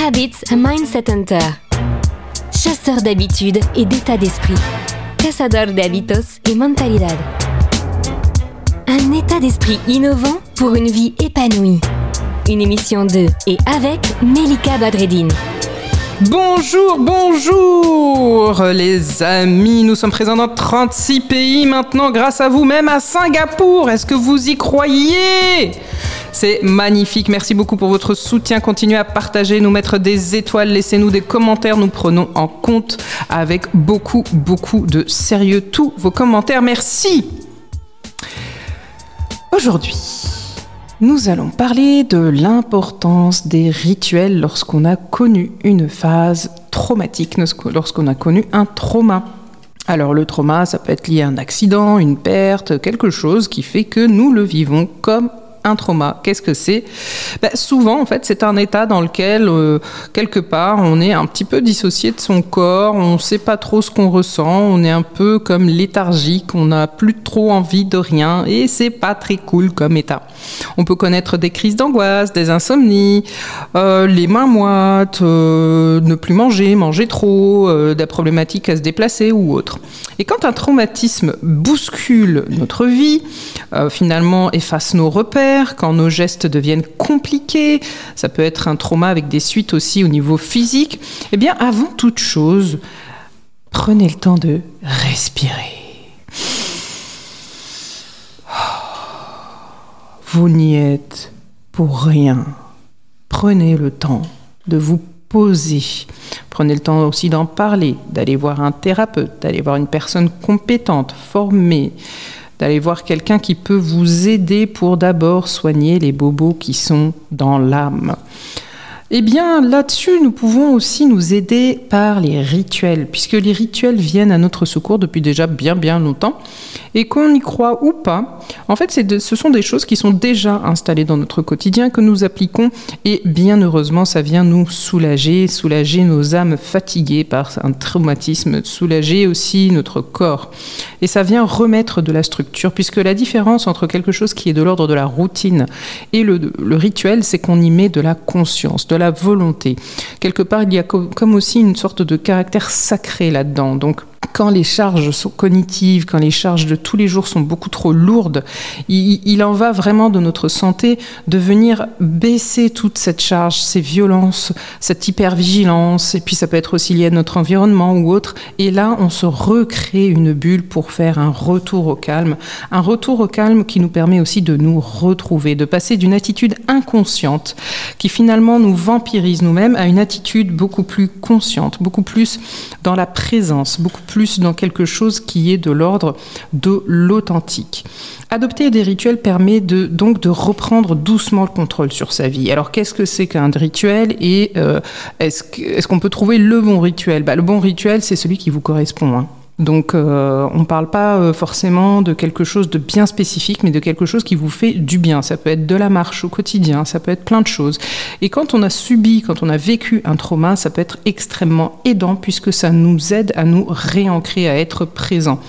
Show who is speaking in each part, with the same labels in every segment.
Speaker 1: Habits Mindset Hunter. Chasseur d'habitudes et d'état d'esprit. Cazador de hábitos et mentalidad. Un état d'esprit innovant pour une vie épanouie. Une émission de et avec Melika Badreddine.
Speaker 2: Bonjour, bonjour les amis, nous sommes présents dans 36 pays maintenant grâce à vous, même à Singapour. Est-ce que vous y croyez? C'est magnifique. Merci beaucoup pour votre soutien. Continuez à partager, nous mettre des étoiles, laissez-nous des commentaires. Nous prenons en compte avec beaucoup, beaucoup de sérieux tous vos commentaires. Merci. Aujourd'hui, nous allons parler de l'importance des rituels lorsqu'on a connu une phase traumatique, lorsqu'on a connu un trauma. Alors le trauma, ça peut être lié à un accident, une perte, quelque chose qui fait que nous le vivons comme un trauma. Qu'est-ce que c'est? Ben, Souvent, en fait, c'est un état dans lequel, euh, quelque part, on est un petit peu dissocié de son corps, on ne sait pas trop ce qu'on ressent, on est un peu comme léthargique, on n'a plus trop envie de rien, et c'est pas très cool comme état. On peut connaître des crises d'angoisse, des insomnies, euh, les mains moites, euh, ne plus manger, manger trop, des problématiques à se déplacer ou autre. Et quand un traumatisme bouscule notre vie, finalement efface nos repères, quand nos gestes deviennent compliqués, ça peut être un trauma avec des suites aussi au niveau physique, eh bien avant toute chose, prenez le temps de respirer. Vous n'y êtes pour rien. Prenez le temps de vous poser. Prenez le temps aussi d'en parler, d'aller voir un thérapeute, d'aller voir une personne compétente, formée, d'aller voir quelqu'un qui peut vous aider pour d'abord soigner les bobos qui sont dans l'âme. Eh bien, là-dessus, nous pouvons aussi nous aider par les rituels, puisque les rituels viennent à notre secours depuis déjà bien bien longtemps, et qu'on y croit ou pas, en fait, ce sont des choses qui sont déjà installées dans notre quotidien, que nous appliquons, et bien heureusement, ça vient nous soulager, soulager nos âmes fatiguées par un traumatisme, soulager aussi notre corps. Et ça vient remettre de la structure, puisque la différence entre quelque chose qui est de l'ordre de la routine et le, rituel, c'est qu'on y met de la conscience, la volonté. Quelque part, il y a comme aussi une sorte de caractère sacré là-dedans. Donc, quand les charges sont cognitives, quand les charges de tous les jours sont beaucoup trop lourdes, il, en va vraiment de notre santé de venir baisser toute cette charge, ces violences, cette hypervigilance, et puis ça peut être aussi lié à notre environnement ou autre. Et là, on se recrée une bulle pour faire un retour au calme, un retour au calme qui nous permet aussi de nous retrouver, de passer d'une attitude inconsciente qui finalement nous vampirise nous-mêmes à une attitude beaucoup plus consciente, beaucoup plus dans la présence, beaucoup plus dans quelque chose qui est de l'ordre de l'authentique. Adopter des rituels permet de, donc de reprendre doucement le contrôle sur sa vie. Alors qu'est-ce que c'est qu'un rituel et euh, est-ce qu'on peut trouver le bon rituel? Bah, Le bon rituel, c'est celui qui vous correspond. Hein. Donc euh, on ne parle pas euh, forcément de quelque chose de bien spécifique, mais de quelque chose qui vous fait du bien. Ça peut être de la marche au quotidien, ça peut être plein de choses. Et quand on a subi, quand on a vécu un trauma, ça peut être extrêmement aidant puisque ça nous aide à nous réancrer, à être présent.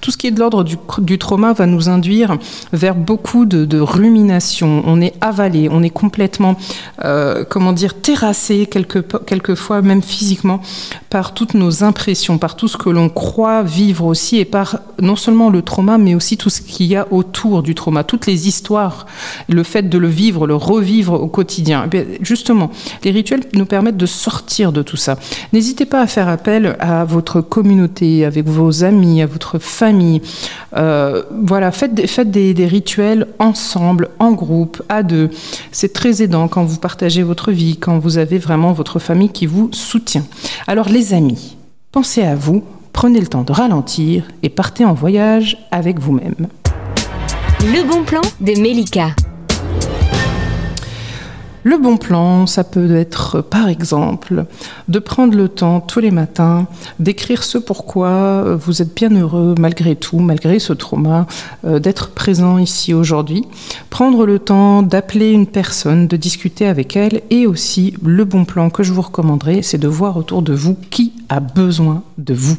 Speaker 2: Tout ce qui est de l'ordre du, trauma va nous induire vers beaucoup de, de rumination. On est avalé, on est complètement, euh, comment dire, terrassé quelquefois même physiquement par toutes nos impressions, par tout ce que l'on croit vivre aussi et par non seulement le trauma, mais aussi tout ce qu'il y a autour du trauma, toutes les histoires, le fait de le vivre, le revivre au quotidien. Eh justement, les rituels nous permettent de sortir de tout ça. N'hésitez pas à faire appel à votre communauté, avec vos amis, à votre famille. Euh, voilà, faites, des, faites des, des rituels ensemble, en groupe, à deux. C'est très aidant quand vous partagez votre vie, quand vous avez vraiment votre famille qui vous soutient. Alors les amis, pensez à vous, prenez le temps de ralentir et partez en voyage avec vous-même.
Speaker 1: Le bon plan de Melika.
Speaker 2: Le bon plan, ça peut être par exemple de prendre le temps tous les matins d'écrire ce pourquoi vous êtes bien heureux malgré tout, malgré ce trauma, euh, d'être présent ici aujourd'hui. Prendre le temps d'appeler une personne, de discuter avec elle et aussi le bon plan que je vous recommanderais, c'est de voir autour de vous qui a besoin de vous.